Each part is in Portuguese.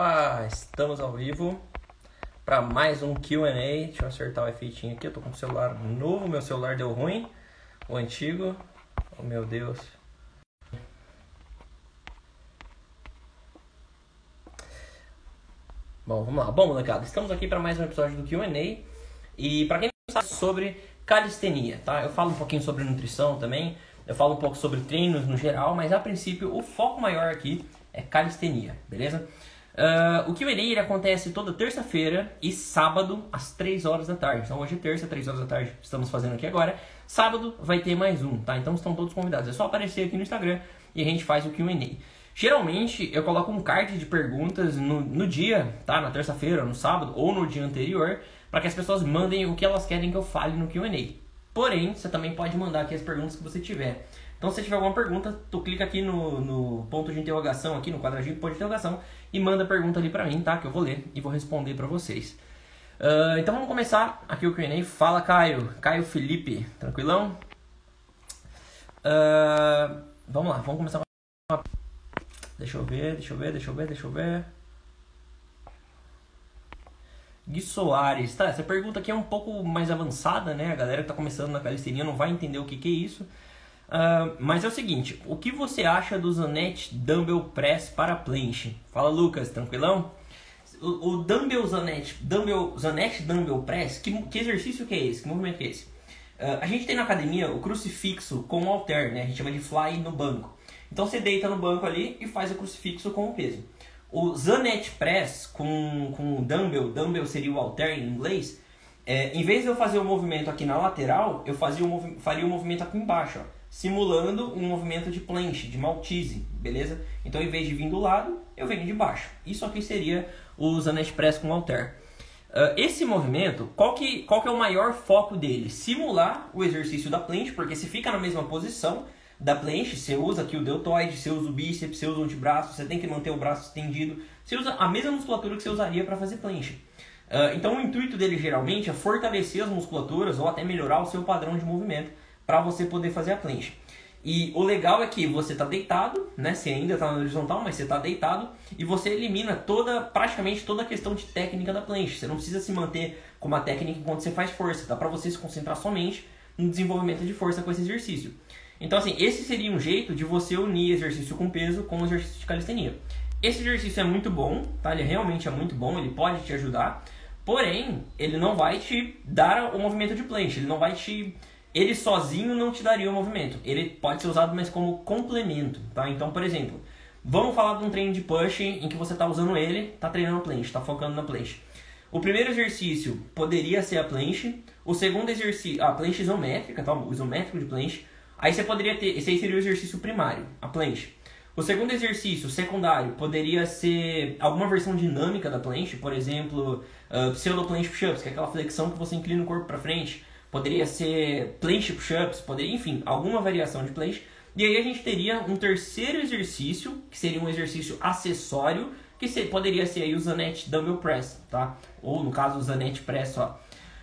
Opa, estamos ao vivo para mais um Q&A. Deixa eu acertar o efeitinho aqui. Eu tô com o celular novo, meu celular deu ruim. O antigo, oh meu Deus. Bom, vamos lá. Bom, molecada, estamos aqui para mais um episódio do Q&A. E para quem não sabe sobre calistenia, tá? Eu falo um pouquinho sobre nutrição também. Eu falo um pouco sobre treinos no geral, mas a princípio o foco maior aqui é calistenia, beleza? Uh, o Q&A acontece toda terça-feira e sábado às 3 horas da tarde. Então hoje é terça, 3 horas da tarde, estamos fazendo aqui agora. Sábado vai ter mais um, tá? Então estão todos convidados. É só aparecer aqui no Instagram e a gente faz o Q&A. Geralmente eu coloco um card de perguntas no, no dia, tá? Na terça-feira, no sábado ou no dia anterior, para que as pessoas mandem o que elas querem que eu fale no Q&A. Porém, você também pode mandar aqui as perguntas que você tiver. Então, se tiver alguma pergunta, tu clica aqui no, no ponto de interrogação, aqui no quadradinho ponto de interrogação, e manda a pergunta ali pra mim, tá? Que eu vou ler e vou responder pra vocês. Uh, então vamos começar aqui o Q&A. Fala, Caio. Caio Felipe, tranquilão? Uh, vamos lá, vamos começar com a... Deixa eu ver, deixa eu ver, deixa eu ver, deixa eu ver. Gui Soares. Tá, essa pergunta aqui é um pouco mais avançada, né? A galera que tá começando na calistenia não vai entender o que, que é isso. Uh, mas é o seguinte, o que você acha do Zanetti Dumbbell Press para planche? Fala Lucas, tranquilão? O, o Dumbbell Zanetti, Dumbbell, Zanetti Dumbbell Press, que, que exercício que é esse? Que movimento que é esse? Uh, a gente tem na academia o crucifixo com o halter, né? A gente chama de fly no banco. Então você deita no banco ali e faz o crucifixo com o peso. O Zanetti Press com, com o dumbbell, dumbbell seria o halter em inglês, é, em vez de eu fazer o movimento aqui na lateral, eu fazia faria o movimento aqui embaixo, ó simulando um movimento de planche, de maltese, beleza? Então, em vez de vir do lado, eu venho de baixo. Isso aqui seria o Zanetti Press com halter. Uh, esse movimento, qual que, qual que é o maior foco dele? Simular o exercício da planche, porque se fica na mesma posição da planche, você usa aqui o deltoide, você usa o bíceps, você usa o antebraço, você tem que manter o braço estendido, você usa a mesma musculatura que você usaria para fazer planche. Uh, então o intuito dele geralmente é fortalecer as musculaturas ou até melhorar o seu padrão de movimento para você poder fazer a planche. E o legal é que você está deitado, né? Você ainda está na horizontal, mas você está deitado e você elimina toda, praticamente toda a questão de técnica da planche. Você não precisa se manter com uma técnica enquanto você faz força, dá para você se concentrar somente no desenvolvimento de força com esse exercício. Então, assim, esse seria um jeito de você unir exercício com peso com exercício de calistenia. Esse exercício é muito bom, tá? Ele realmente é muito bom, ele pode te ajudar, porém, ele não vai te dar o movimento de planche, ele não vai te ele sozinho não te daria o movimento. Ele pode ser usado mais como complemento, tá? Então, por exemplo, vamos falar de um treino de push em que você está usando ele, está treinando planche, está focando na planche. O primeiro exercício poderia ser a planche. O segundo exercício, a planche isométrica, tá? o isométrico de planche. Aí você poderia ter, esse aí seria o exercício primário, a planche. O segundo exercício, secundário, poderia ser alguma versão dinâmica da planche, por exemplo, uh, pseudo planche push-ups, que é aquela flexão que você inclina o corpo para frente poderia ser planche push-ups, poderia, enfim, alguma variação de planche. E aí a gente teria um terceiro exercício, que seria um exercício acessório, que ser, poderia ser aí o Zanetti Dumbbell Press, tá? Ou no caso o Zanetti Press, ó.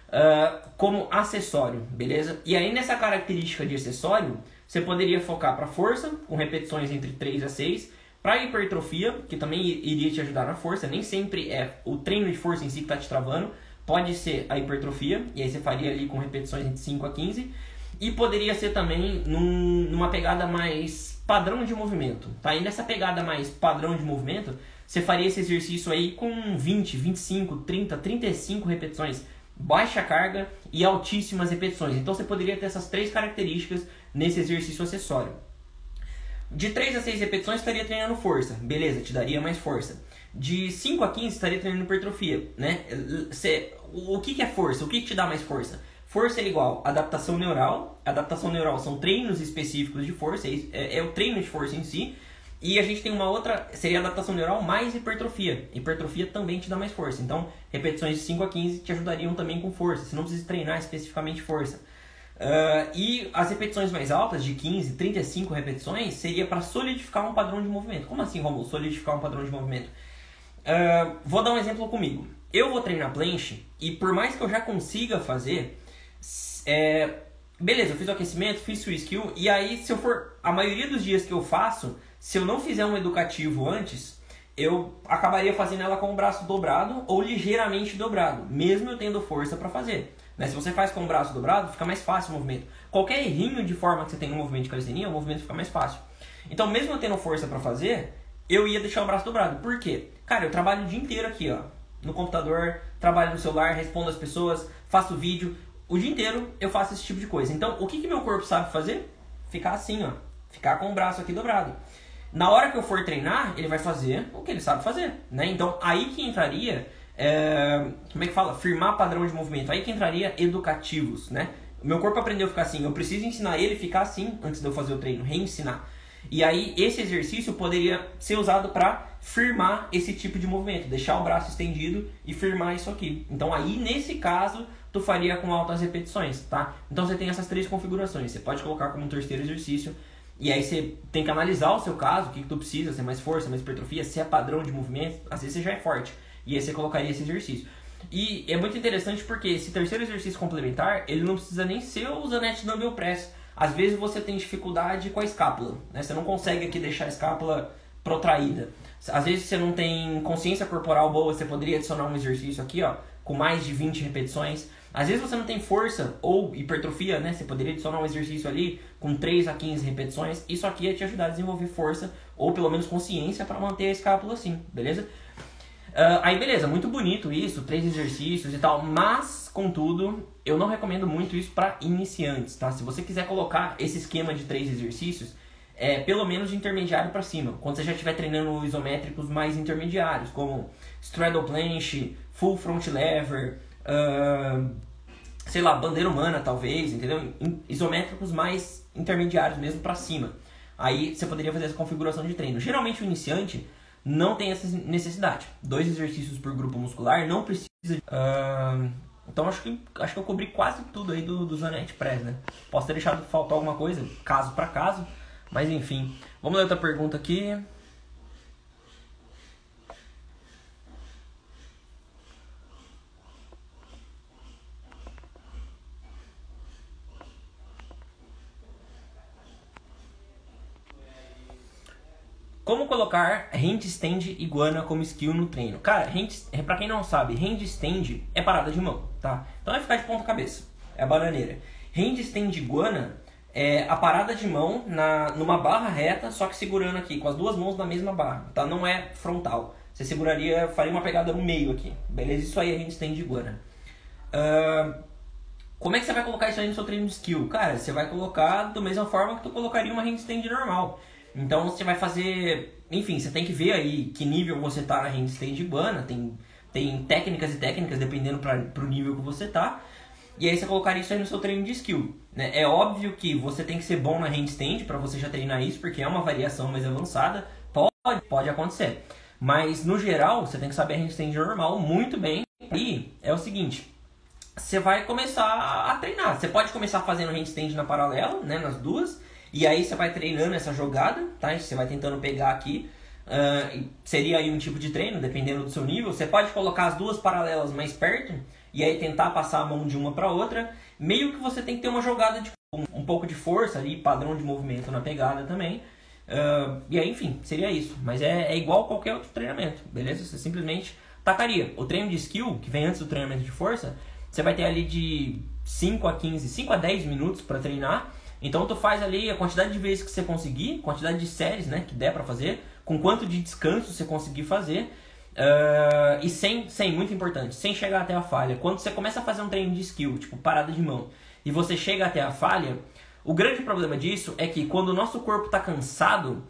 Uh, como acessório, beleza? E aí nessa característica de acessório, você poderia focar para força, com repetições entre 3 a 6, para hipertrofia, que também iria te ajudar na força, nem sempre é o treino de força em si que está te travando, Pode ser a hipertrofia, e aí você faria ali com repetições entre 5 a 15. E poderia ser também num, numa pegada mais padrão de movimento, tá? E nessa pegada mais padrão de movimento, você faria esse exercício aí com 20, 25, 30, 35 repetições, baixa carga e altíssimas repetições. Então você poderia ter essas três características nesse exercício acessório. De 3 a 6 repetições estaria treinando força, beleza, te daria mais força. De 5 a 15 estaria treinando hipertrofia, né? O que, que é força? O que, que te dá mais força? Força é igual adaptação neural. Adaptação neural são treinos específicos de força, é, é, o treino de força em si. E a gente tem uma outra, seria adaptação neural mais hipertrofia. Hipertrofia também te dá mais força. Então, repetições de 5 a 15 te ajudariam também com força. Você não precisa treinar especificamente força. Uh, e as repetições mais altas, de 15, 35 repetições, seria para solidificar um padrão de movimento. Como assim, Romulo? Solidificar um padrão de movimento? Uh, vou dar um exemplo comigo eu vou treinar planche e por mais que eu já consiga fazer, é, beleza, eu fiz o aquecimento, fiz o skill e aí se eu for a maioria dos dias que eu faço, se eu não fizer um educativo antes, eu acabaria fazendo ela com o braço dobrado ou ligeiramente dobrado, mesmo eu tendo força para fazer. Né? Se você faz com o braço dobrado, fica mais fácil o movimento. Qualquer errinho de forma que você tem no movimento de calistenia, o movimento fica mais fácil. Então, mesmo eu tendo força para fazer, eu ia deixar o braço dobrado. Por quê? Cara, eu trabalho o dia inteiro aqui, ó, no computador, trabalho no celular, respondo as pessoas, faço vídeo. O dia inteiro eu faço esse tipo de coisa. Então, o que, que meu corpo sabe fazer? Ficar assim, ó. Ficar com o braço aqui dobrado. Na hora que eu for treinar, ele vai fazer o que ele sabe fazer, né? Então, aí que entraria, é, como é que fala? Firmar padrão de movimento. Aí que entraria educativos, né? Meu corpo aprendeu a ficar assim, eu preciso ensinar ele a ficar assim antes de eu fazer o treino, reensinar. E aí esse exercício poderia ser usado para firmar esse tipo de movimento, deixar o braço estendido e firmar isso aqui. Então aí nesse caso tu faria com altas repetições, tá? Então você tem essas três configurações. Você pode colocar como um terceiro exercício e aí você tem que analisar o seu caso, o que, que tu precisa, se é mais força, mais hipertrofia, se é padrão de movimento, às vezes você já é forte. E aí você colocaria esse exercício. E é muito interessante porque esse terceiro exercício complementar, ele não precisa nem ser o Zanetti Dumbbell Press. Às vezes você tem dificuldade com a escápula, né? Você não consegue aqui deixar a escápula protraída. Às vezes você não tem consciência corporal boa, você poderia adicionar um exercício aqui, ó, com mais de 20 repetições. Às vezes você não tem força ou hipertrofia, né? Você poderia adicionar um exercício ali com 3 a 15 repetições. Isso aqui ia te ajudar a desenvolver força ou pelo menos consciência para manter a escápula assim, beleza? Uh, aí beleza, muito bonito isso, três exercícios e tal, mas contudo, eu não recomendo muito isso para iniciantes, tá? Se você quiser colocar esse esquema de três exercícios, é pelo menos de intermediário para cima. Quando você já estiver treinando isométricos mais intermediários, como straddle planche, full front lever, uh, sei lá, bandeira humana talvez, entendeu? Isométricos mais intermediários mesmo para cima. Aí você poderia fazer essa configuração de treino. Geralmente o iniciante não tem essa necessidade. Dois exercícios por grupo muscular, não precisa. Uh, então acho que, acho que eu cobri quase tudo aí do, do Zanetti Press, né? Posso ter deixado faltar alguma coisa, caso para caso, mas enfim. Vamos ler outra pergunta aqui. Como colocar handstand iguana como skill no treino? Cara, hand, pra quem não sabe, handstand é parada de mão, tá? Então vai ficar de ponta cabeça, é a bananeira. Handstand iguana é a parada de mão na, numa barra reta, só que segurando aqui, com as duas mãos na mesma barra, tá? Não é frontal. Você seguraria, faria uma pegada no meio aqui, beleza? Isso aí é handstand iguana. Uh, como é que você vai colocar isso aí no seu treino de skill? Cara, você vai colocar da mesma forma que tu colocaria uma handstand normal. Então você vai fazer, enfim, você tem que ver aí que nível você tá na handstand iguana, tem, tem técnicas e técnicas dependendo para o nível que você tá. E aí você colocaria isso aí no seu treino de skill. Né? É óbvio que você tem que ser bom na handstand para você já treinar isso, porque é uma variação mais avançada. Pode, pode acontecer. Mas no geral, você tem que saber a handstand normal muito bem. E é o seguinte, você vai começar a treinar. Você pode começar fazendo handstand na paralela, né, nas duas, e aí você vai treinando essa jogada, tá? Você vai tentando pegar aqui. Uh, seria aí um tipo de treino, dependendo do seu nível. Você pode colocar as duas paralelas mais perto e aí tentar passar a mão de uma para outra. Meio que você tem que ter uma jogada de um, um pouco de força ali, padrão de movimento na pegada também. Uh, e aí, enfim, seria isso. Mas é, é igual qualquer outro treinamento, beleza? Você simplesmente tacaria. O treino de skill, que vem antes do treinamento de força, você vai ter ali de 5 a 15, 5 a 10 minutos para treinar. Então tu faz ali a quantidade de vezes que você conseguir, quantidade de séries, né, que der para fazer, com quanto de descanso você conseguir fazer. Uh, e sem, sem, muito importante, sem chegar até a falha. Quando você começa a fazer um treino de skill, tipo parada de mão, e você chega até a falha, o grande problema disso é que quando o nosso corpo está cansado,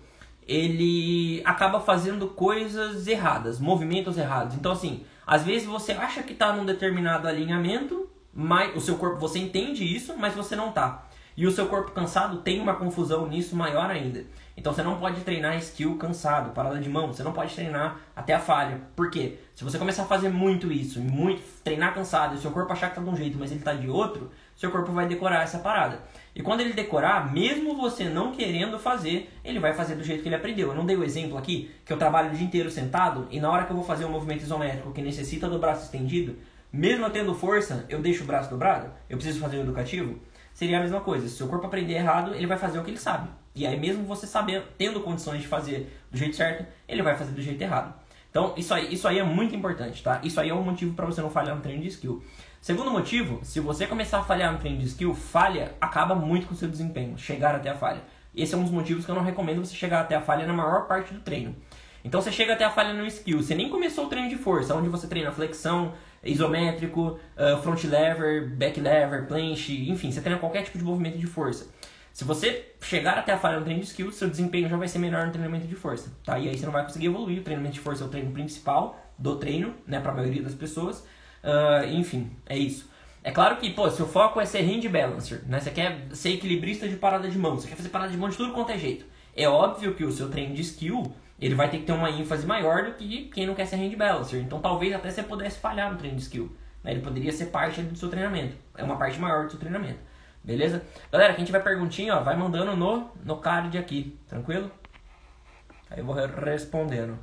ele acaba fazendo coisas erradas, movimentos errados. Então, assim, às vezes você acha que está num determinado alinhamento, mas o seu corpo, você entende isso, mas você não está. E o seu corpo cansado tem uma confusão nisso maior ainda. Então você não pode treinar skill cansado, parada de mão, você não pode treinar até a falha. Por quê? Se você começar a fazer muito isso, muito treinar cansado, e o seu corpo achar que tá de um jeito, mas ele tá de outro, seu corpo vai decorar essa parada. E quando ele decorar, mesmo você não querendo fazer, ele vai fazer do jeito que ele aprendeu. Eu não dei o exemplo aqui que eu trabalho o dia inteiro sentado e na hora que eu vou fazer um movimento isométrico que necessita do braço estendido, mesmo tendo força, eu deixo o braço dobrado? Eu preciso fazer o educativo? Seria a mesma coisa. Se o corpo aprender errado, ele vai fazer o que ele sabe. E aí mesmo você sabendo, tendo condições de fazer do jeito certo, ele vai fazer do jeito errado. Então, isso aí, isso aí é muito importante, tá? Isso aí é um motivo para você não falhar no treino de skill. Segundo motivo, se você começar a falhar no treino de skill, falha acaba muito com o seu desempenho, chegar até a falha. Esse é um dos motivos que eu não recomendo você chegar até a falha na maior parte do treino. Então você chega até a falha no skill, você nem começou o treino de força, onde você treina flexão, isométrico, uh, front lever, back lever, planche, enfim, você treina qualquer tipo de movimento de força. Se você chegar até a falha no treino de skill, seu desempenho já vai ser melhor no treinamento de força, tá? E aí você não vai conseguir evoluir. O treinamento de força é o treino principal do treino, né, para a maioria das pessoas. Uh, enfim, é isso. É claro que, pô, seu foco é ser hand balancer, né? Você quer ser equilibrista de parada de mão, você quer fazer parada de mão de tudo quanto é jeito. É óbvio que o seu treino de skill, ele vai ter que ter uma ênfase maior do que quem não quer ser hand balancer. Então talvez até você pudesse falhar no treino de skill. Né? Ele poderia ser parte do seu treinamento. É uma parte maior do seu treinamento. Beleza? Galera, quem tiver perguntinha, ó, vai mandando no, no card aqui, tranquilo? Aí eu vou respondendo.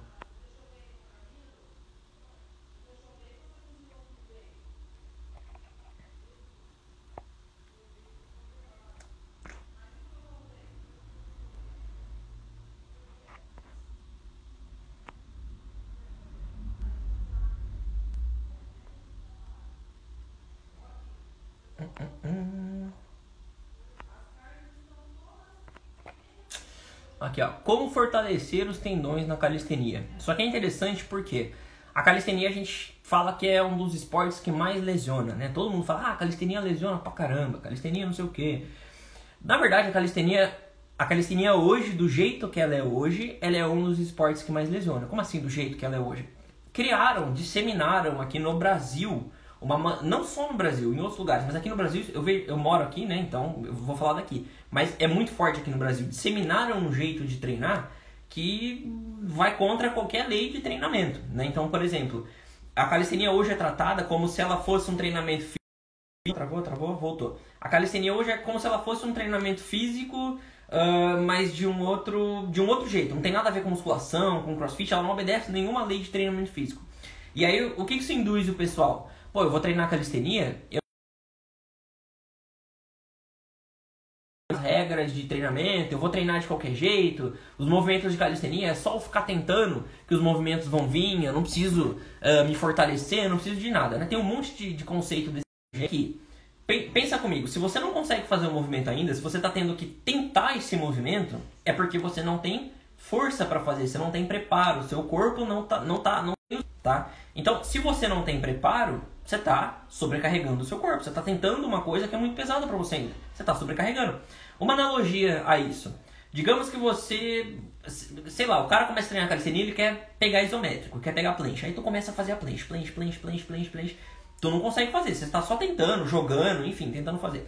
Aqui, ó. Como fortalecer os tendões na calistenia. Só que é interessante porque a calistenia a gente fala que é um dos esportes que mais lesiona, né? Todo mundo fala, ah, a calistenia lesiona pra caramba, calistenia não sei o quê. Na verdade, a calistenia, a calistenia hoje, do jeito que ela é hoje, ela é um dos esportes que mais lesiona. Como assim, do jeito que ela é hoje? Criaram, disseminaram aqui no Brasil uma, não só no Brasil, em outros lugares, mas aqui no Brasil, eu, vejo, eu moro aqui, né? Então eu vou falar daqui. Mas é muito forte aqui no Brasil. Disseminaram um jeito de treinar que vai contra qualquer lei de treinamento. Né? Então, por exemplo, a calistenia hoje é tratada como se ela fosse um treinamento físico. Travou, travou, voltou. A calistenia hoje é como se ela fosse um treinamento físico, uh, mas de um outro de um outro jeito. Não tem nada a ver com musculação, com crossfit, ela não obedece nenhuma lei de treinamento físico. E aí, o que isso induz o pessoal? Pô, eu vou treinar calistenia, eu as regras de treinamento, eu vou treinar de qualquer jeito, os movimentos de calistenia é só ficar tentando que os movimentos vão vir, eu não preciso uh, me fortalecer, eu não preciso de nada, né? Tem um monte de, de conceito desse aqui. Pensa comigo, se você não consegue fazer o um movimento ainda, se você está tendo que tentar esse movimento, é porque você não tem força para fazer, você não tem preparo, seu corpo não tá, não tá, não tá. Então, se você não tem preparo, você está sobrecarregando o seu corpo. Você está tentando uma coisa que é muito pesada para você ainda. Você está sobrecarregando. Uma analogia a isso. Digamos que você, sei lá, o cara começa a treinar calistenia, ele quer pegar isométrico, quer pegar planche. Aí tu começa a fazer a planche, planche, planche, planche, planche, planche. Tu não consegue fazer, você está só tentando, jogando, enfim, tentando fazer.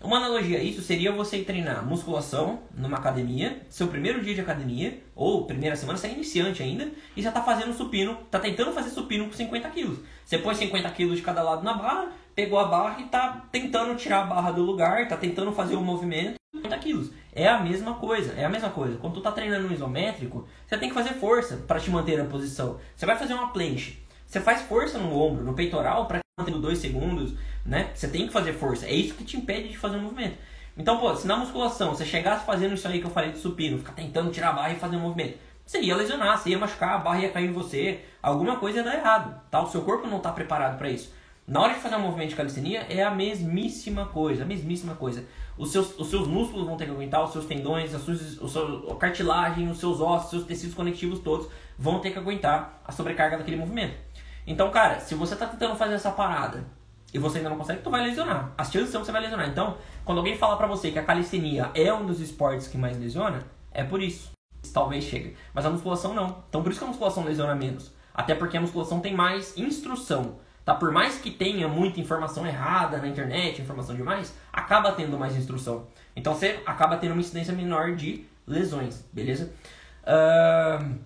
Uma analogia a isso seria você treinar musculação numa academia, seu primeiro dia de academia, ou primeira semana, você é iniciante ainda, e já está fazendo supino, está tentando fazer supino com 50 quilos. Você põe 50 quilos de cada lado na barra, pegou a barra e está tentando tirar a barra do lugar, está tentando fazer o movimento, 50 quilos. É a mesma coisa, é a mesma coisa. Quando tu está treinando no isométrico, você tem que fazer força para te manter na posição. Você vai fazer uma planche, você faz força no ombro, no peitoral, para manter dois segundos, né? Você tem que fazer força. É isso que te impede de fazer o um movimento. Então, pô, se na musculação você chegasse fazendo isso aí que eu falei de supino, ficar tentando tirar a barra e fazer um movimento, você ia lesionar, você ia machucar, a barra ia cair em você, alguma coisa ia dar errado, tá? O seu corpo não está preparado para isso. Na hora de fazer um movimento de calistenia é a mesmíssima coisa, a mesmíssima coisa. Os seus, os seus músculos vão ter que aguentar, os seus tendões, a, sua, o cartilagem, os seus ossos, os seus tecidos conectivos todos vão ter que aguentar a sobrecarga daquele movimento. Então, cara, se você está tentando fazer essa parada e você ainda não consegue, tu vai lesionar. As chances são que você vai lesionar. Então, quando alguém falar pra você que a calistenia é um dos esportes que mais lesiona, é por isso. Talvez chegue. Mas a musculação não. Então, por isso que a musculação lesiona menos. Até porque a musculação tem mais instrução. Tá? Por mais que tenha muita informação errada na internet, informação demais, acaba tendo mais instrução. Então você acaba tendo uma incidência menor de lesões, beleza? Uh,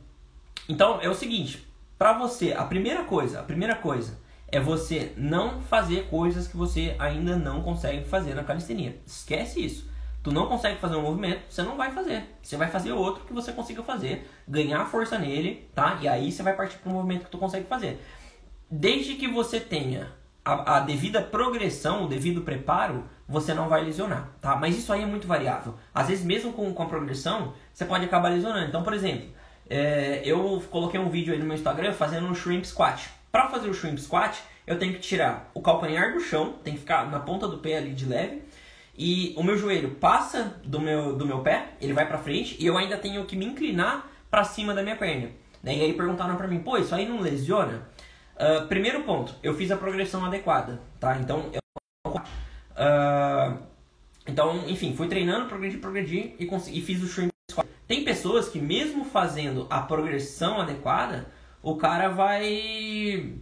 então é o seguinte, para você, a primeira coisa, a primeira coisa, é você não fazer coisas que você ainda não consegue fazer na calistenia. Esquece isso. Tu não consegue fazer um movimento, você não vai fazer. Você vai fazer outro que você consiga fazer, ganhar força nele, tá? E aí você vai partir para um movimento que tu consegue fazer. Desde que você tenha a, a, devida progressão, o devido preparo, você não vai lesionar, tá? Mas isso aí é muito variável. Às vezes, mesmo com, com a progressão, você pode acabar lesionando. Então, por exemplo, é, eu coloquei um vídeo aí no meu Instagram fazendo um shrimp squat. Para fazer o shrimp squat, eu tenho que tirar o calcanhar do chão, tem que ficar na ponta do pé ali de leve, e o meu joelho passa do meu, do meu pé, ele vai para frente, e eu ainda tenho que me inclinar para cima da minha perna. Né? E aí perguntaram para mim, pô, isso aí não lesiona? Uh, primeiro ponto, eu fiz a progressão adequada, tá? Então, eu, uh, então, enfim, fui treinando, progredi, progredi e, consegui, e fiz o shrimp squat. Tem pessoas que mesmo fazendo a progressão adequada, o cara vai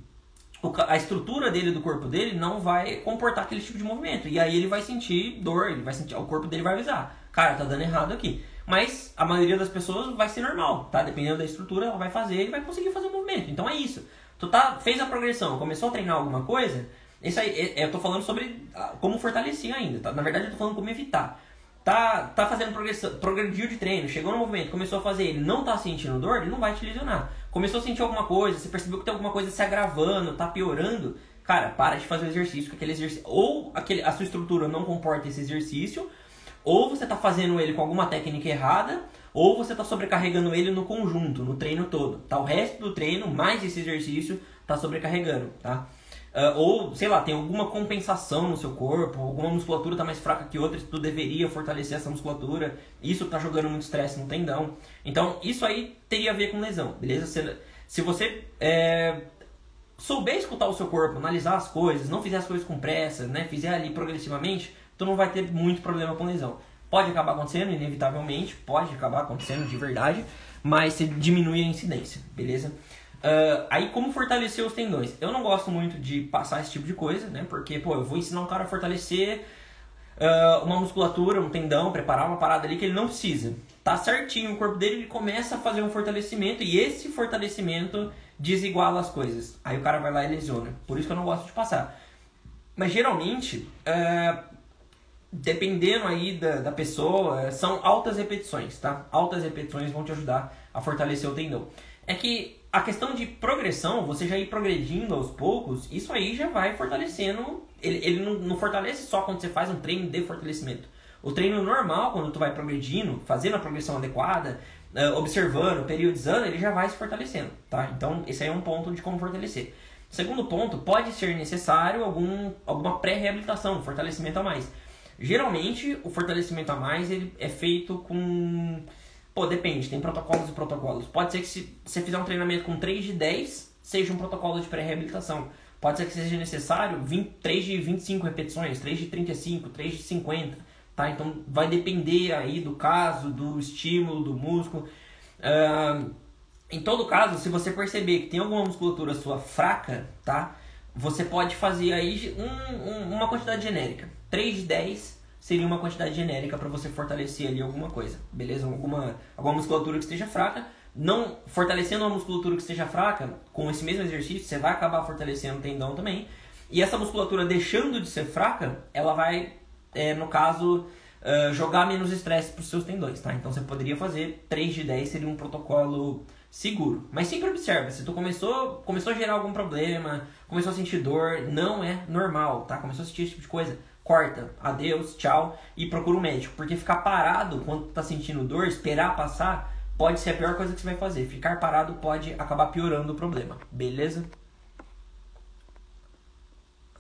a estrutura dele do corpo dele não vai comportar aquele tipo de movimento. E aí ele vai sentir dor, ele vai sentir, o corpo dele vai avisar. Cara, tá dando errado aqui. Mas a maioria das pessoas vai ser normal, tá? Dependendo da estrutura, ela vai fazer e vai conseguir fazer o movimento. Então é isso. Tu tá, fez a progressão, começou a treinar alguma coisa, isso aí, é, é, eu tô falando sobre ah, como fortalecer ainda, tá? Na verdade eu tô falando como evitar. Tá, tá fazendo progressão, progrediu de treino, chegou no movimento, começou a fazer, ele não tá sentindo dor, ele não vai te lesionar começou a sentir alguma coisa, você percebeu que tem alguma coisa se agravando, tá piorando, cara, para de fazer o exercício, aquele exercício, ou aquele, a sua estrutura não comporta esse exercício, ou você tá fazendo ele com alguma técnica errada, ou você tá sobrecarregando ele no conjunto, no treino todo, tá? O resto do treino, mais esse exercício, tá sobrecarregando, tá? Uh, ou, sei lá, tem alguma compensação no seu corpo, alguma musculatura está mais fraca que outra, tu deveria fortalecer essa musculatura, isso está jogando muito estresse no tendão. Então, isso aí teria a ver com lesão, beleza? Se, se você é, souber escutar o seu corpo, analisar as coisas, não fizer as coisas com pressa, né, fizer ali progressivamente, tu não vai ter muito problema com lesão. Pode acabar acontecendo, inevitavelmente, pode acabar acontecendo de verdade, mas se diminui a incidência, beleza? Uh, aí, como fortalecer os tendões? Eu não gosto muito de passar esse tipo de coisa, né? Porque, pô, eu vou ensinar um cara a fortalecer uh, uma musculatura, um tendão, preparar uma parada ali que ele não precisa. Tá certinho, o corpo dele ele começa a fazer um fortalecimento e esse fortalecimento desiguala as coisas. Aí o cara vai lá e lesiona. Por isso que eu não gosto de passar. Mas geralmente, uh, dependendo aí da, da pessoa, são altas repetições, tá? Altas repetições vão te ajudar a fortalecer o tendão. É que a questão de progressão, você já ir progredindo aos poucos, isso aí já vai fortalecendo. Ele, ele não, não, fortalece só quando você faz um treino de fortalecimento. O treino normal, quando tu vai progredindo, fazendo a progressão adequada, uh, observando, periodizando, ele já vai se fortalecendo, tá? Então, esse aí é um ponto de como fortalecer. Segundo ponto, pode ser necessário algum, alguma pré-reabilitação, fortalecimento a mais. Geralmente, o fortalecimento a mais ele é feito com Pô, depende, tem protocolos e protocolos. Pode ser que se você fizer um treinamento com 3 de 10, seja um protocolo de pré-reabilitação. Pode ser que seja necessário 20, 3 de 25 repetições, 3 de 35, 3 de 50, tá? Então vai depender aí do caso, do estímulo, do músculo. Uh, em todo caso, se você perceber que tem alguma musculatura sua fraca, tá? Você pode fazer aí um, um, uma quantidade genérica. 3 de 10 seria uma quantidade genérica para você fortalecer ali alguma coisa, beleza? Alguma, alguma musculatura que esteja fraca. Não fortalecendo uma musculatura que esteja fraca, com esse mesmo exercício, você vai acabar fortalecendo o tendão também. E essa musculatura deixando de ser fraca, ela vai, é, no caso, uh, jogar menos estresse para os seus tendões, tá? Então você poderia fazer 3 de 10 seria um protocolo seguro. Mas sempre observa, se tu começou, começou a gerar algum problema, começou a sentir dor, não é normal, tá? Começou a sentir esse tipo de coisa, corta, adeus, tchau e procura um médico. Porque ficar parado quando tá sentindo dor, esperar passar, pode ser a pior coisa que você vai fazer. Ficar parado pode acabar piorando o problema, beleza?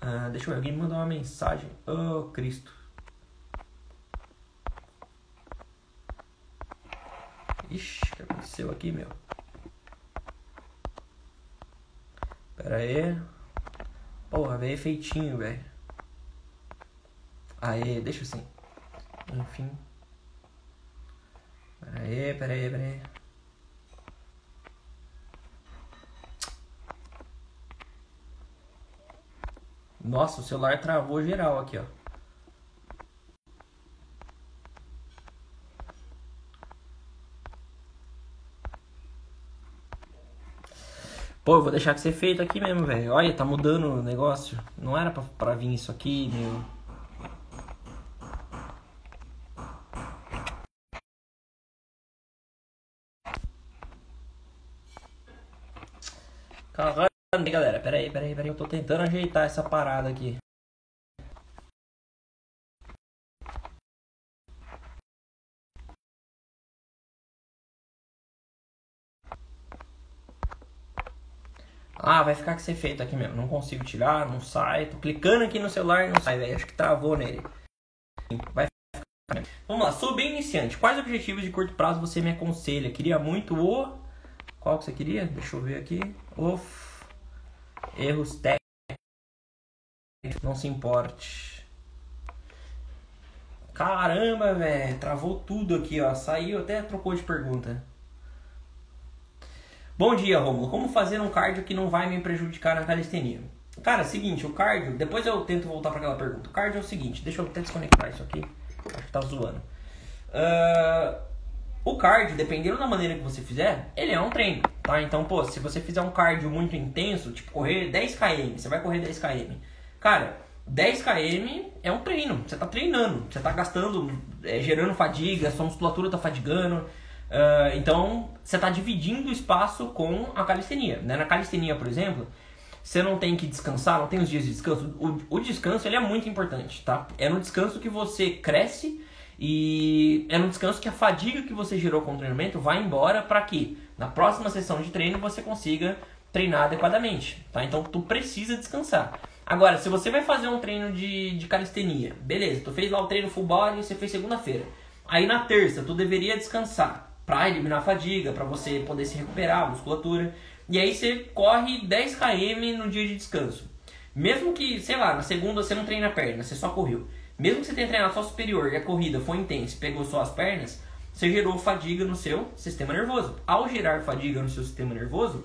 Ah, deixa eu ver, alguém me mandou uma mensagem. Oh, Cristo. Ixi, o que aconteceu aqui, meu? Pera aí. Porra, veio feitinho, velho. Aê, deixa assim. Enfim. Pera aí, pera aí, pera aí. Nossa, o celular travou geral aqui, ó. Pô, eu vou deixar que ser feito aqui mesmo, velho. Olha, tá mudando o negócio. Não era pra, pra vir isso aqui, meu. Galera. Pera aí, pera aí, pera aí. Eu tô tentando ajeitar essa parada aqui. Ah, vai ficar com esse efeito aqui mesmo. Não consigo tirar, não sai. Tô clicando aqui no celular e não sai, velho. Acho que travou nele. Vai ficar. Vamos lá, sou bem iniciante. Quais objetivos de curto prazo você me aconselha? Queria muito o. Qual que você queria? Deixa eu ver aqui. O. Erros técnicos. Não se importe. Caramba, velho. Travou tudo aqui, ó. Saiu, até trocou de pergunta. Bom dia, Romulo. Como fazer um cardio que não vai me prejudicar na calistenia? Cara, seguinte, o cardio, depois eu tento voltar para aquela pergunta. O cardio é o seguinte, deixa eu até desconectar isso aqui. Acho que tá zoando. Uh, o cardio, dependendo da maneira que você fizer, ele é um treino, tá? Então, pô, se você fizer um cardio muito intenso, tipo correr 10 km, você vai correr 10 km. Cara, 10 km é um treino, você tá treinando, você tá gastando, é, gerando fadiga, sua musculatura tá fadigando. Uh, então, você está dividindo o espaço com a calistenia. Né? Na calistenia, por exemplo, você não tem que descansar, não tem os dias de descanso. O, o descanso ele é muito importante, tá? É no descanso que você cresce e é no descanso que a fadiga que você gerou com o treinamento vai embora para que na próxima sessão de treino você consiga treinar adequadamente, tá? Então, tu precisa descansar. Agora, se você vai fazer um treino de, de calistenia, beleza, tu fez lá o treino full body, você fez segunda-feira. Aí na terça, tu deveria descansar para eliminar a fadiga, para você poder se recuperar, a musculatura. E aí você corre 10 km no dia de descanso. Mesmo que, sei lá, na segunda você não treina a perna, você só correu. Mesmo que você tenha treinado só superior e a corrida foi intensa, pegou só as pernas, você gerou fadiga no seu sistema nervoso. Ao gerar fadiga no seu sistema nervoso,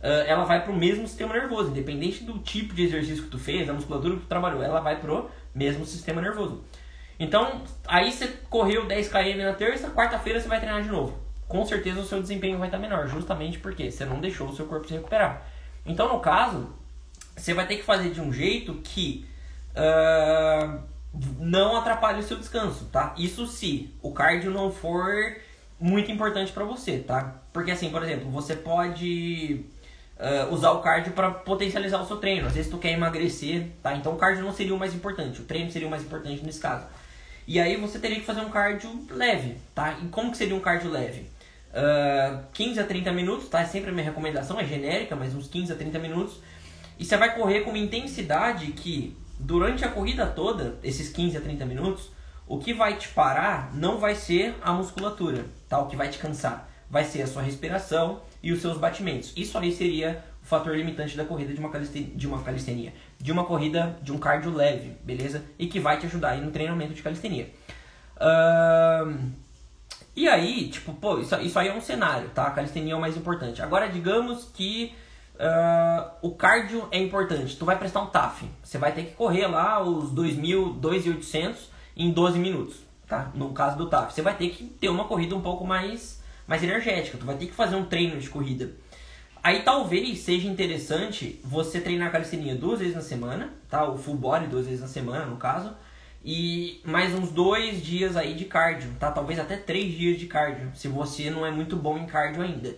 ela vai para o mesmo sistema nervoso, independente do tipo de exercício que tu fez, da musculatura que tu trabalhou, ela vai pro mesmo sistema nervoso. Então, aí você correu 10 km na terça, quarta-feira você vai treinar de novo com certeza o seu desempenho vai estar menor, justamente porque você não deixou o seu corpo se recuperar. Então, no caso, você vai ter que fazer de um jeito que uh, não atrapalhe o seu descanso, tá? Isso se o cardio não for muito importante para você, tá? Porque assim, por exemplo, você pode uh, usar o cardio para potencializar o seu treino. Às vezes tu quer emagrecer, tá? Então o cardio não seria o mais importante, o treino seria o mais importante nesse caso. E aí você teria que fazer um cardio leve, tá? E como que seria um cardio leve? Uh, ah, 15 a 30 minutos, tá? É sempre a minha recomendação, é genérica, mas uns 15 a 30 minutos. E você vai correr com uma intensidade que, durante a corrida toda, esses 15 a 30 minutos, o que vai te parar não vai ser a musculatura, tá? O que vai te cansar. Vai ser a sua respiração e os seus batimentos. Isso aí seria o fator limitante da corrida de uma, calistenia, de uma calistenia. De uma corrida de um cardio leve, beleza? E que vai te ajudar aí no treinamento de calistenia. E aí, tipo, pô, isso, isso aí é um cenário, tá? A calistenia é o mais importante. Agora, digamos que uh, o cardio é importante. Tu vai prestar um TAF. Você vai ter que correr lá os 2.000, 2.800 em 12 minutos, tá? No caso do TAF. Você vai ter que ter uma corrida um pouco mais, mais energética. Tu vai ter que fazer um treino de corrida. Aí talvez seja interessante você treinar calistenia duas vezes na semana, tá? O full body duas vezes na semana, no caso e mais uns dois dias aí de cardio, tá? Talvez até três dias de cardio, se você não é muito bom em cardio ainda.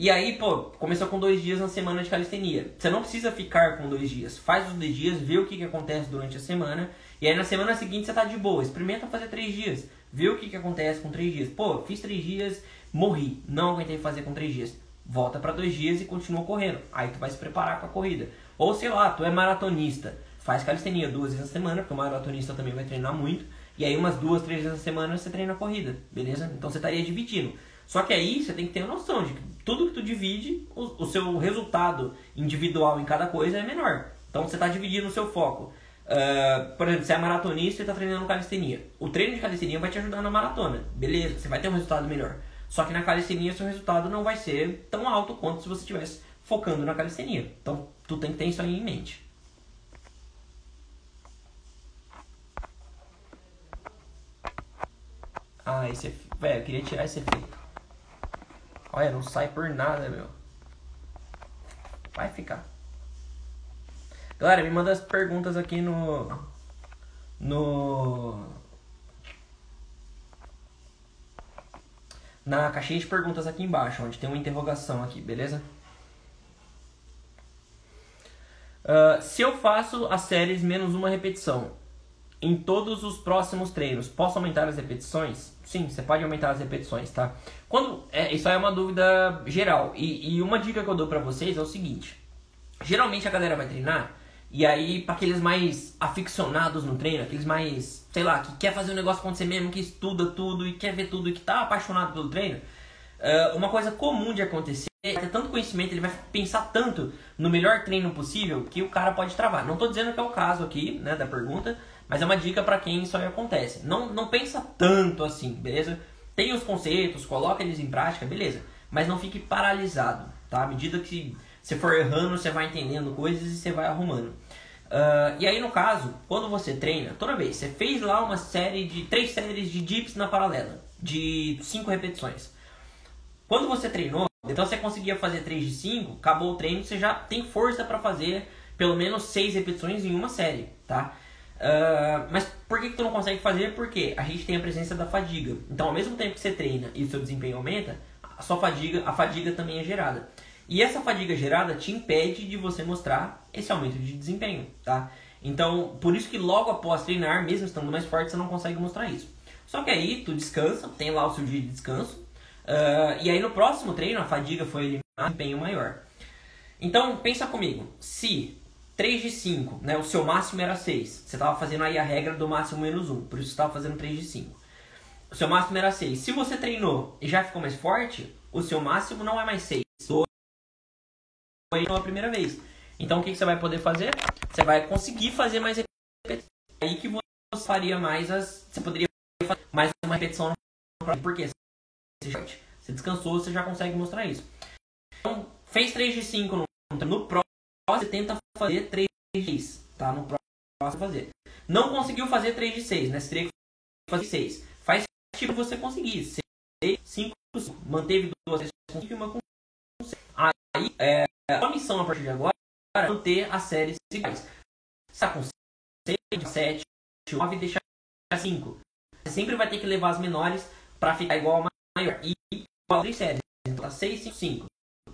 E aí, pô, começou com dois dias na semana de calistenia. Você não precisa ficar com dois dias. Faz os dois dias, vê o que, que acontece durante a semana. E aí na semana seguinte você tá de boa. Experimenta fazer três dias. Vê o que, que acontece com três dias. Pô, fiz três dias, morri. Não aguentei fazer com três dias. Volta para dois dias e continua correndo. Aí tu vai se preparar com a corrida. Ou sei lá, tu é maratonista faz calistenia duas vezes na semana, porque o maratonista também vai treinar muito. E aí umas duas, três vezes na semana você treina a corrida, beleza? Então você estaria dividindo. Só que aí você tem que ter noção de tudo que tu divide, o, o seu resultado individual em cada coisa é menor. Então você está dividindo o seu foco. Uh, por exemplo, você é maratonista e está treinando calistenia. O treino de calistenia vai te ajudar na maratona, beleza? Você vai ter um resultado melhor. Só que na calistenia seu resultado não vai ser tão alto quanto se você estivesse focando na calistenia. Então tu tem que ter isso aí em mente. Ah, esse efeito. Velho, eu queria tirar esse efeito. Olha, não sai por nada, meu. Vai ficar. Galera, me manda as perguntas aqui no. No. Na caixinha de perguntas aqui embaixo, onde tem uma interrogação aqui, beleza? Uh, se eu faço as séries menos uma repetição em todos os próximos treinos, posso aumentar as repetições? Sim, você pode aumentar as repetições, tá? Quando é, isso aí é uma dúvida geral e, e uma dica que eu dou para vocês é o seguinte: geralmente a galera vai treinar e aí para aqueles mais aficionados no treino, aqueles mais, sei lá, que quer fazer o negócio acontecer mesmo, que estuda tudo e quer ver tudo e que tá apaixonado pelo treino, uh, uma coisa comum de acontecer é ter tanto conhecimento, ele vai pensar tanto no melhor treino possível que o cara pode travar. Não tô dizendo que é o caso aqui, né, da pergunta, mas é uma dica para quem isso aí acontece. Não, não pensa tanto assim, beleza? Tem os conceitos, coloca eles em prática, beleza. Mas não fique paralisado, tá? À medida que você for errando, você vai entendendo coisas e você vai arrumando. Uh, e aí, no caso, quando você treina, toda vez, você fez lá uma série de três séries de dips na paralela, de cinco repetições. Quando você treinou, então você conseguia fazer 3 de 5, acabou o treino, você já tem força para fazer pelo menos 6 repetições em uma série, tá? Uh, mas por que, que tu não consegue fazer? Porque a gente tem a presença da fadiga. Então, ao mesmo tempo que você treina e o seu desempenho aumenta, a sua fadiga, a fadiga também é gerada. E essa fadiga gerada te impede de você mostrar esse aumento de desempenho, tá? Então, por isso que logo após treinar, mesmo estando mais forte, você não consegue mostrar isso. Só que aí tu descansa, tem lá o seu dia de descanso, uh, e aí no próximo treino a fadiga foi eliminada, desempenho maior. Então, pensa comigo, se 3 de 5, né? O seu máximo era 6. Você estava fazendo aí a regra do máximo menos 1. Por isso você estava fazendo 3 de 5. O seu máximo era 6. Se você treinou e já ficou mais forte, o seu máximo não é mais 6. Foi a primeira vez. Então o que, que você vai poder fazer? Você vai conseguir fazer mais repetições. Aí que você faria mais as. Você poderia fazer mais uma repetição no Por quê? Você descansou, você já consegue mostrar isso. Então, fez 3 de 5 no, no próximo você tenta fazer 3 de 6, tá? No próximo fazer. Não conseguiu fazer 3 de 6, né? Você teria que fazer 6. Faz tipo você conseguir. 6, 5, 5. Manteve duas com 5 e uma com 6. Aí, é, a missão a partir de agora é manter as séries iguais. Se tá com 6, 7, 9, deixar 5. Você sempre vai ter que levar as menores para ficar igual a maior. E igual a 3 séries. Então, 6, 5, 5.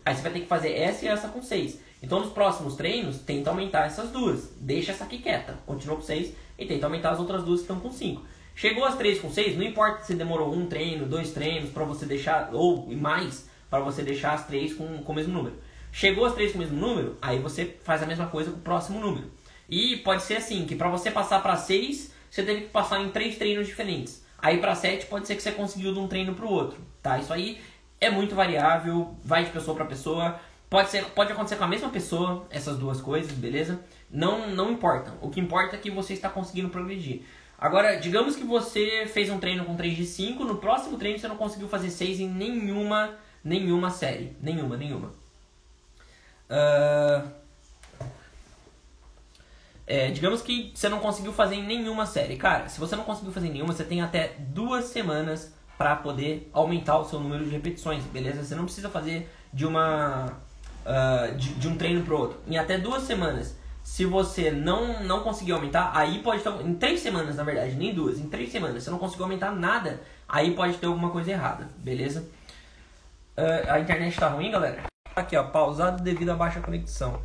Aí você vai ter que fazer essa e essa com 6. Então nos próximos treinos, tenta aumentar essas duas. Deixa essa aqui quieta. Continua com 6 e tenta aumentar as outras duas que estão com 5. Chegou as três com 6, não importa se demorou um treino, dois treinos para você deixar, ou mais, para você deixar as três com, com o mesmo número. Chegou as três com o mesmo número, aí você faz a mesma coisa com o próximo número. E pode ser assim, que para você passar para 6, você teve que passar em três treinos diferentes. Aí para 7 pode ser que você conseguiu de um treino para o outro, tá? Isso aí é muito variável, vai de pessoa para pessoa. Pode, ser, pode acontecer com a mesma pessoa, essas duas coisas, beleza? Não, não importa. O que importa é que você está conseguindo progredir. Agora, digamos que você fez um treino com 3 de 5, no próximo treino você não conseguiu fazer 6 em nenhuma, nenhuma série. Nenhuma, nenhuma. Uh, é, digamos que você não conseguiu fazer em nenhuma série. Cara, se você não conseguiu fazer nenhuma, você tem até duas semanas para poder aumentar o seu número de repetições, beleza? Você não precisa fazer de uma uh, de, de, um treino pro outro. Em até duas semanas, se você não, não conseguir aumentar, aí pode ter. Em três semanas, na verdade, nem duas, em três semanas, você não conseguiu aumentar nada, aí pode ter alguma coisa errada, beleza? Uh, a internet tá ruim, galera? Aqui, ó, pausado devido à baixa conexão.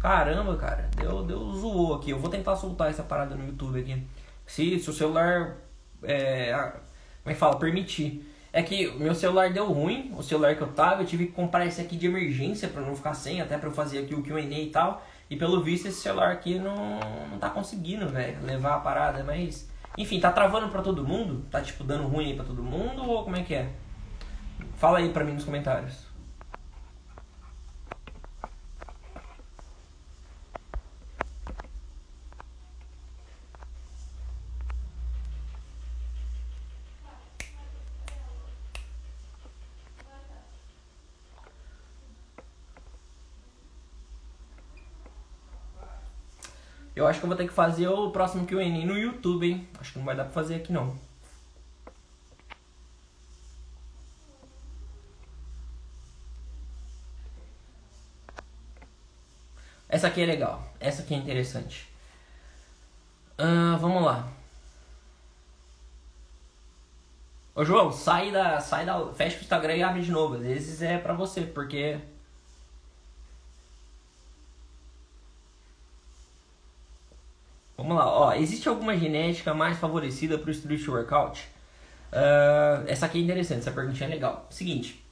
Caramba, cara, deu, deu zoou aqui. Eu vou tentar soltar essa parada no YouTube aqui. Se, se o celular. É, como é que fala? Permitir. É que meu celular deu ruim, o celular que eu tava, eu tive que comprar esse aqui de emergência para não ficar sem, até para eu fazer aqui o Q&A e tal. E pelo visto esse celular aqui não, não tá conseguindo, velho, levar a parada, mas... Enfim, tá travando pra todo mundo? Tá, tipo, dando ruim aí pra todo mundo ou como é que é? Fala aí pra mim nos comentários. Eu acho que eu vou ter que fazer o próximo Q&A no YouTube, hein? Acho que não vai dar pra fazer aqui não. Essa aqui é legal. Essa aqui é interessante. Uh, vamos lá. Ô João, sai da, sai da. Fecha o Instagram e abre de novo. Às vezes é pra você, porque vamos lá. Ó, existe alguma genética mais favorecida para o street workout? Uh, essa aqui é interessante, essa perguntinha é legal. Seguinte.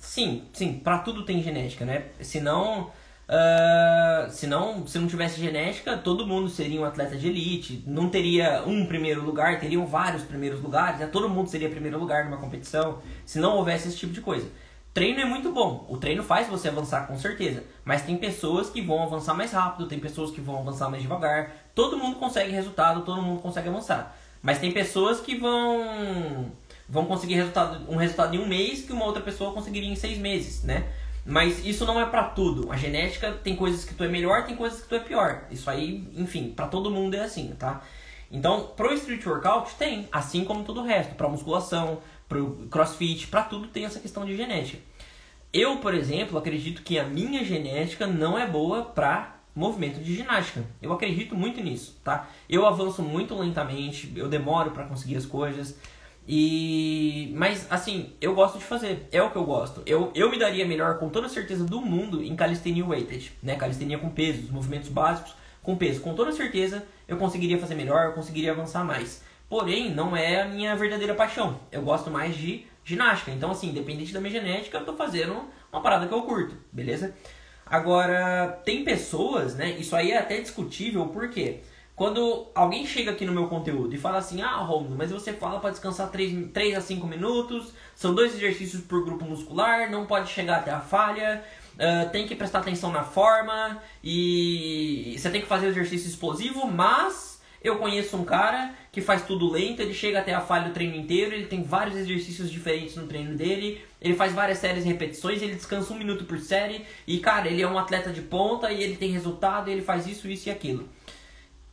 Sim, sim, para tudo tem genética, né? Senão, uh, senão, se não tivesse genética, todo mundo seria um atleta de elite. Não teria um primeiro lugar, teriam vários primeiros lugares. Né? Todo mundo seria primeiro lugar numa competição. Se não houvesse esse tipo de coisa. Treino é muito bom. O treino faz você avançar com certeza. Mas tem pessoas que vão avançar mais rápido, tem pessoas que vão avançar mais devagar. Todo mundo consegue resultado, todo mundo consegue avançar. Mas tem pessoas que vão vão conseguir resultado, um resultado em um mês que uma outra pessoa conseguiria em seis meses, né? Mas isso não é para tudo. A genética tem coisas que tu é melhor, tem coisas que tu é pior. Isso aí, enfim, para todo mundo é assim, tá? Então, pro street workout tem, assim como todo o resto, para musculação, pro crossfit, para tudo tem essa questão de genética. Eu, por exemplo, acredito que a minha genética não é boa para movimento de ginástica. Eu acredito muito nisso, tá? Eu avanço muito lentamente, eu demoro para conseguir as coisas. E mas assim, eu gosto de fazer, é o que eu gosto. Eu, eu me daria melhor com toda certeza do mundo em calistenia weighted, né? Calistenia com pesos, movimentos básicos com peso. Com toda certeza eu conseguiria fazer melhor, eu conseguiria avançar mais. Porém, não é a minha verdadeira paixão. Eu gosto mais de ginástica. Então, assim, independente da minha genética, eu tô fazendo uma parada que eu curto, beleza? Agora, tem pessoas, né? Isso aí é até discutível, por quê? Quando alguém chega aqui no meu conteúdo e fala assim, ah, Romulo, mas você fala para descansar 3, 3 a 5 minutos, são dois exercícios por grupo muscular, não pode chegar até a falha, uh, tem que prestar atenção na forma e você tem que fazer o exercício explosivo, mas eu conheço um cara que faz tudo lento, ele chega até a falha o treino inteiro, ele tem vários exercícios diferentes no treino dele, ele faz várias séries e repetições, ele descansa um minuto por série, e cara, ele é um atleta de ponta e ele tem resultado, ele faz isso, isso e aquilo.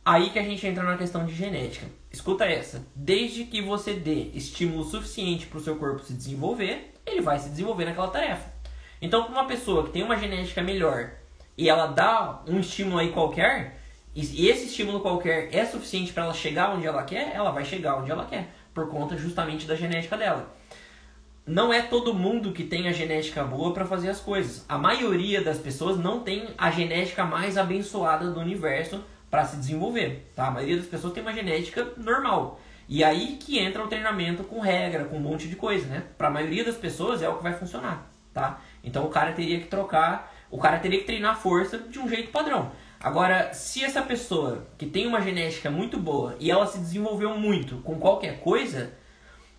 Aí que a gente entra na questão de genética. Escuta essa. Desde que você dê estímulo suficiente para o seu corpo se desenvolver, ele vai se desenvolver naquela tarefa. Então, para uma pessoa que tem uma genética melhor e ela dá um estímulo aí qualquer, e esse estímulo qualquer é suficiente para ela chegar onde ela quer, ela vai chegar onde ela quer, por conta justamente da genética dela. Não é todo mundo que tem a genética boa para fazer as coisas. A maioria das pessoas não tem a genética mais abençoada do universo para se desenvolver, tá? A maioria das pessoas tem uma genética normal. E aí que entra o treinamento com regra, com um monte de coisa, né? Para a maioria das pessoas é o que vai funcionar, tá? Então o cara teria que trocar, o cara teria que treinar força de um jeito padrão. Agora, se essa pessoa que tem uma genética muito boa e ela se desenvolveu muito com qualquer coisa,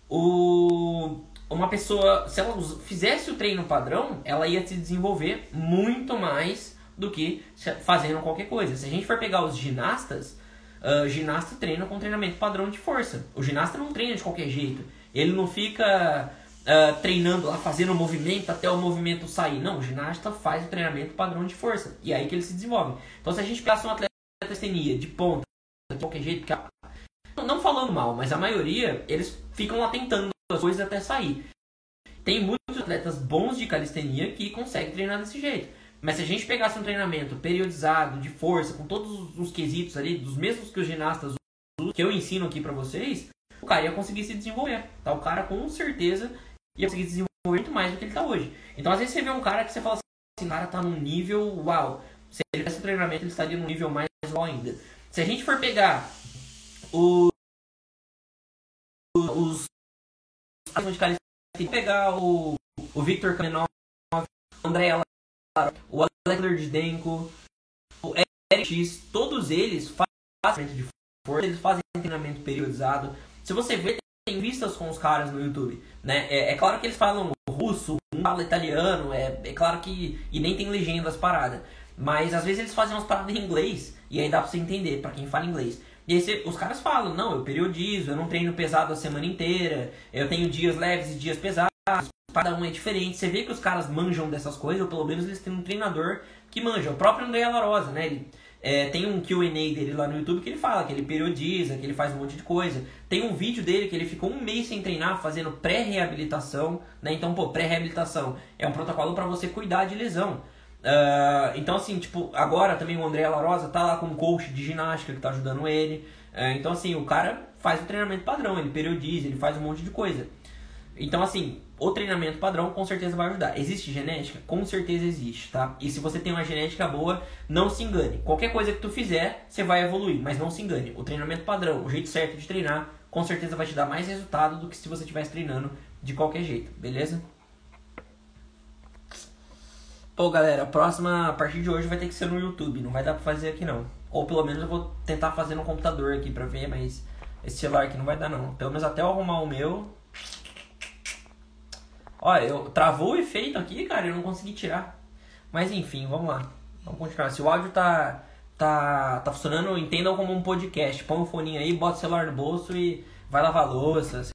o, uma pessoa, se ela fizesse o treino padrão, ela ia se desenvolver muito mais do que fazendo qualquer coisa. Se a gente for pegar os ginastas, uh, ginasta treina com treinamento padrão de força. O ginasta não treina de qualquer jeito. Ele não fica uh, treinando lá, fazendo o movimento até o movimento sair. Não, o ginasta faz o treinamento padrão de força. E é aí que ele se desenvolve. Então, se a gente pegasse um atleta de testenia de ponta, de qualquer jeito, a... não falando mal, mas a maioria, eles ficam lá tentando as coisas até sair. Tem muitos atletas bons de calistenia que conseguem treinar desse jeito. Mas se a gente pegasse um treinamento periodizado, de força, com todos os quesitos ali, dos mesmos que os ginastas usam, que eu ensino aqui pra vocês, o cara ia conseguir se desenvolver. Tá? O cara com certeza ia conseguir desenvolver muito mais do que ele está hoje. Então, às vezes, você vê um cara que você fala assim, o cara tá num nível uau. Se ele tivesse treinamento, ele estaria num nível mais uau ainda. Se a gente for pegar o, os de calistenia, pegar o, o Victor Kamenov, o André o Alexander Didenko, o Eric X, todos eles fazem de força, eles fazem treinamento periodizado. Se você vê, tem vistas com os caras no YouTube, né? É, é claro que eles falam russo, um fala italiano, é, é claro que. E nem tem legenda as paradas. Mas às vezes eles fazem umas paradas em inglês e aí dá pra você entender, para quem fala inglês. E aí você, os caras falam, não, eu periodizo, eu não treino pesado a semana inteira, eu tenho dias leves e dias pesados, cada um é diferente. Você vê que os caras manjam dessas coisas, ou pelo menos eles têm um treinador que manja. O próprio André Larosa, né? Ele, é, tem um QA dele lá no YouTube que ele fala que ele periodiza, que ele faz um monte de coisa. Tem um vídeo dele que ele ficou um mês sem treinar, fazendo pré-reabilitação. Né? Então, pô, pré-reabilitação é um protocolo para você cuidar de lesão. Uh, então, assim, tipo, agora também o André Larosa tá lá com um coach de ginástica que tá ajudando ele. Uh, então, assim, o cara faz o treinamento padrão, ele periodiza, ele faz um monte de coisa. Então, assim, o treinamento padrão com certeza vai ajudar. Existe genética? Com certeza existe, tá? E se você tem uma genética boa, não se engane. Qualquer coisa que tu fizer, você vai evoluir, mas não se engane. O treinamento padrão, o jeito certo de treinar, com certeza vai te dar mais resultado do que se você estivesse treinando de qualquer jeito, beleza? Pô, galera, a próxima, a partir de hoje vai ter que ser no YouTube, não vai dar pra fazer aqui não. Ou pelo menos eu vou tentar fazer no computador aqui pra ver, mas esse celular aqui não vai dar não. Pelo menos até eu arrumar o meu. Olha, eu travou o efeito aqui, cara, eu não consegui tirar. Mas enfim, vamos lá. Vamos continuar. Se o áudio tá tá tá funcionando, entendam como um podcast. Põe um fone aí, bota o celular no bolso e vai lavar louça.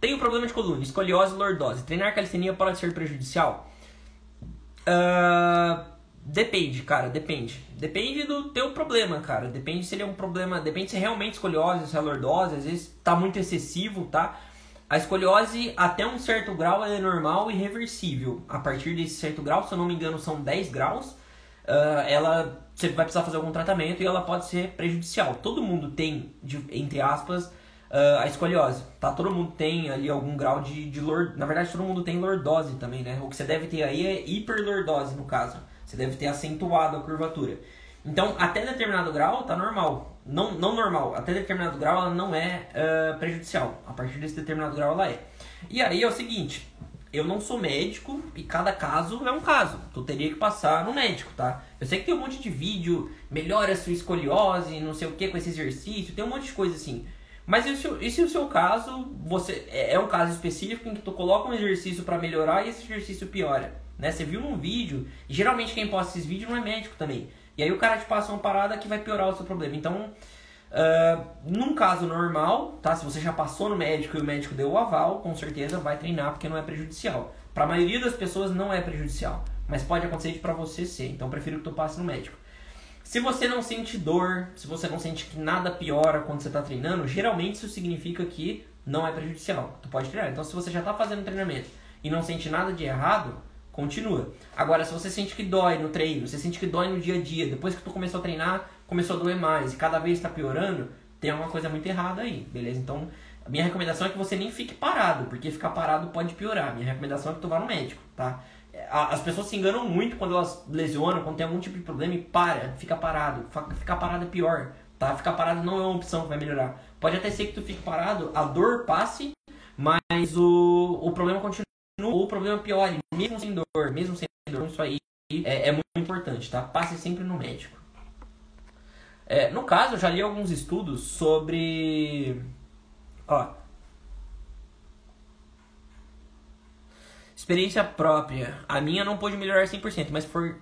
Tenho problema de coluna, escoliose e lordose. Treinar calistenia pode ser prejudicial? Uh, depende, cara, depende. Depende do teu problema, cara. Depende se ele é um problema. Depende se é realmente escoliose, se é lordose. Às vezes tá muito excessivo, tá? A escoliose, até um certo grau, é normal e reversível. A partir desse certo grau, se eu não me engano, são 10 graus. Uh, ela você vai precisar fazer algum tratamento e ela pode ser prejudicial. Todo mundo tem, de, entre aspas, uh, a escoliose, tá? Todo mundo tem ali algum grau de, de lord... Na verdade, todo mundo tem lordose também, né? O que você deve ter aí é hiperlordose, no caso. Você deve ter acentuado a curvatura. Então, até determinado grau, tá normal. Não, não normal, até determinado grau ela não é uh, prejudicial. A partir desse determinado grau ela é. E aí é o seguinte, eu não sou médico e cada caso é um caso. Tu teria que passar no médico, tá? Eu sei que tem um monte de vídeo, melhora a sua escoliose, não sei o que com esse exercício, tem um monte de coisa assim. Mas e se, e se o seu caso, você é, é um caso específico em que tu coloca um exercício para melhorar e esse exercício piora, né? Você viu num vídeo, e geralmente quem posta esses vídeos não é médico também. E aí o cara te passa uma parada que vai piorar o seu problema. Então, uh, num caso normal, tá? Se você já passou no médico e o médico deu o aval, com certeza vai treinar porque não é prejudicial. Para a maioria das pessoas não é prejudicial, mas pode acontecer de para você ser. Então, prefiro que tu passe no médico. Se você não sente dor, se você não sente que nada piora quando você está treinando, geralmente isso significa que não é prejudicial. Tu pode treinar. Então, se você já está fazendo treinamento e não sente nada de errado, continua. Agora, se você sente que dói no treino, você sente que dói no dia a dia, depois que tu começou a treinar, começou a doer mais e cada vez está piorando, tem alguma coisa muito errada aí, beleza? Então, a minha recomendação é que você nem fique parado, porque ficar parado pode piorar. Minha recomendação é que tu vá no médico, tá? as pessoas se enganam muito quando elas lesionam, quando tem algum tipo de problema e para, fica parado. Ficar parado é pior, tá? Ficar parado não é uma opção que vai melhorar. Pode até ser que tu fique parado, a dor passe, mas o, o problema continua, o problema piore, mesmo sem dor, mesmo sem dor. Isso aí é, é muito importante, tá? Passe sempre no médico. É, no caso, eu já li alguns estudos sobre. Ó, Experiência própria. A minha não pôde melhorar 100%, mas for,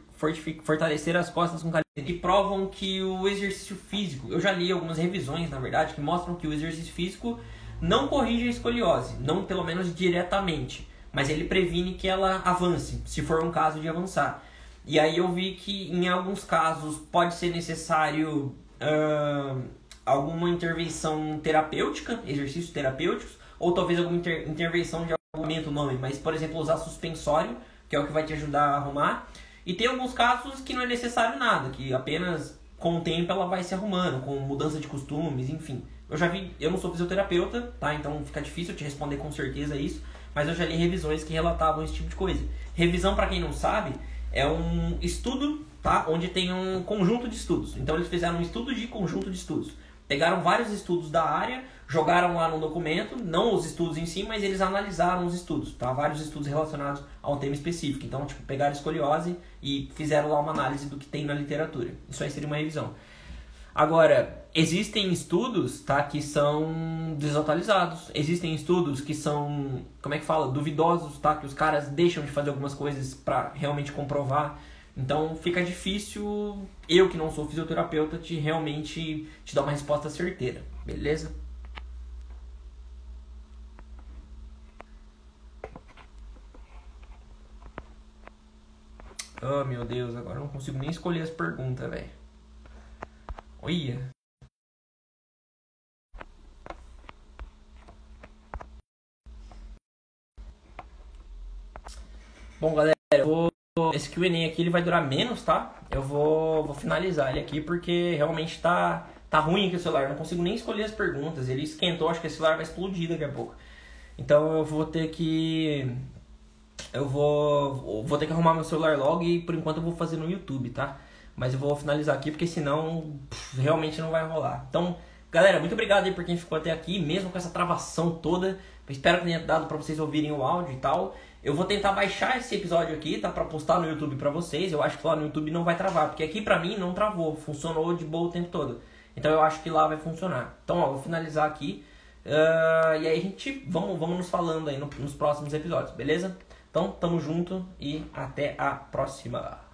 fortalecer as costas com calistenia. Que provam que o exercício físico. Eu já li algumas revisões, na verdade, que mostram que o exercício físico não corrige a escoliose. Não, pelo menos diretamente. Mas ele previne que ela avance, se for um caso de avançar. E aí eu vi que em alguns casos pode ser necessário uh, alguma intervenção terapêutica, exercícios terapêuticos, ou talvez alguma inter intervenção de aumenta o nome, mas por exemplo usar suspensório, que é o que vai te ajudar a arrumar. E tem alguns casos que não é necessário nada, que apenas com o tempo ela vai se arrumando, com mudança de costumes, enfim. Eu já vi, eu não sou fisioterapeuta, tá? Então fica difícil te responder com certeza isso, mas eu já li revisões que relatavam esse tipo de coisa. Revisão, para quem não sabe, é um estudo, tá? Onde tem um conjunto de estudos. Então eles fizeram um estudo de conjunto de estudos. Pegaram vários estudos da área, jogaram lá no documento, não os estudos em si, mas eles analisaram os estudos, tá? Vários estudos relacionados a um tema específico. Então, tipo, pegaram escoliose e fizeram lá uma análise do que tem na literatura. Isso aí seria uma revisão. Agora, existem estudos, tá, que são desatualizados. Existem estudos que são, como é que fala, duvidosos, tá, que os caras deixam de fazer algumas coisas para realmente comprovar. Então fica difícil, eu que não sou fisioterapeuta, te realmente te dar uma resposta certeira, beleza? Oh meu Deus, agora não consigo nem escolher as perguntas, velho. Olha. Bom, galera, eu vou. Esse QA aqui ele vai durar menos, tá? Eu vou, vou finalizar ele aqui porque realmente tá, tá ruim aqui o celular. Eu não consigo nem escolher as perguntas. Ele esquentou, acho que esse celular vai explodir daqui a pouco. Então eu vou ter que. Eu vou, vou ter que arrumar meu celular logo e por enquanto eu vou fazer no YouTube, tá? Mas eu vou finalizar aqui porque senão pff, realmente não vai rolar. Então, galera, muito obrigado aí por quem ficou até aqui, mesmo com essa travação toda. Espero que tenha dado para vocês ouvirem o áudio e tal. Eu vou tentar baixar esse episódio aqui, tá? Pra postar no YouTube pra vocês. Eu acho que lá no YouTube não vai travar, porque aqui pra mim não travou. Funcionou de boa o tempo todo. Então eu acho que lá vai funcionar. Então, ó, vou finalizar aqui. Uh, e aí a gente, vamos, vamos nos falando aí no, nos próximos episódios, beleza? Então, tamo junto e até a próxima.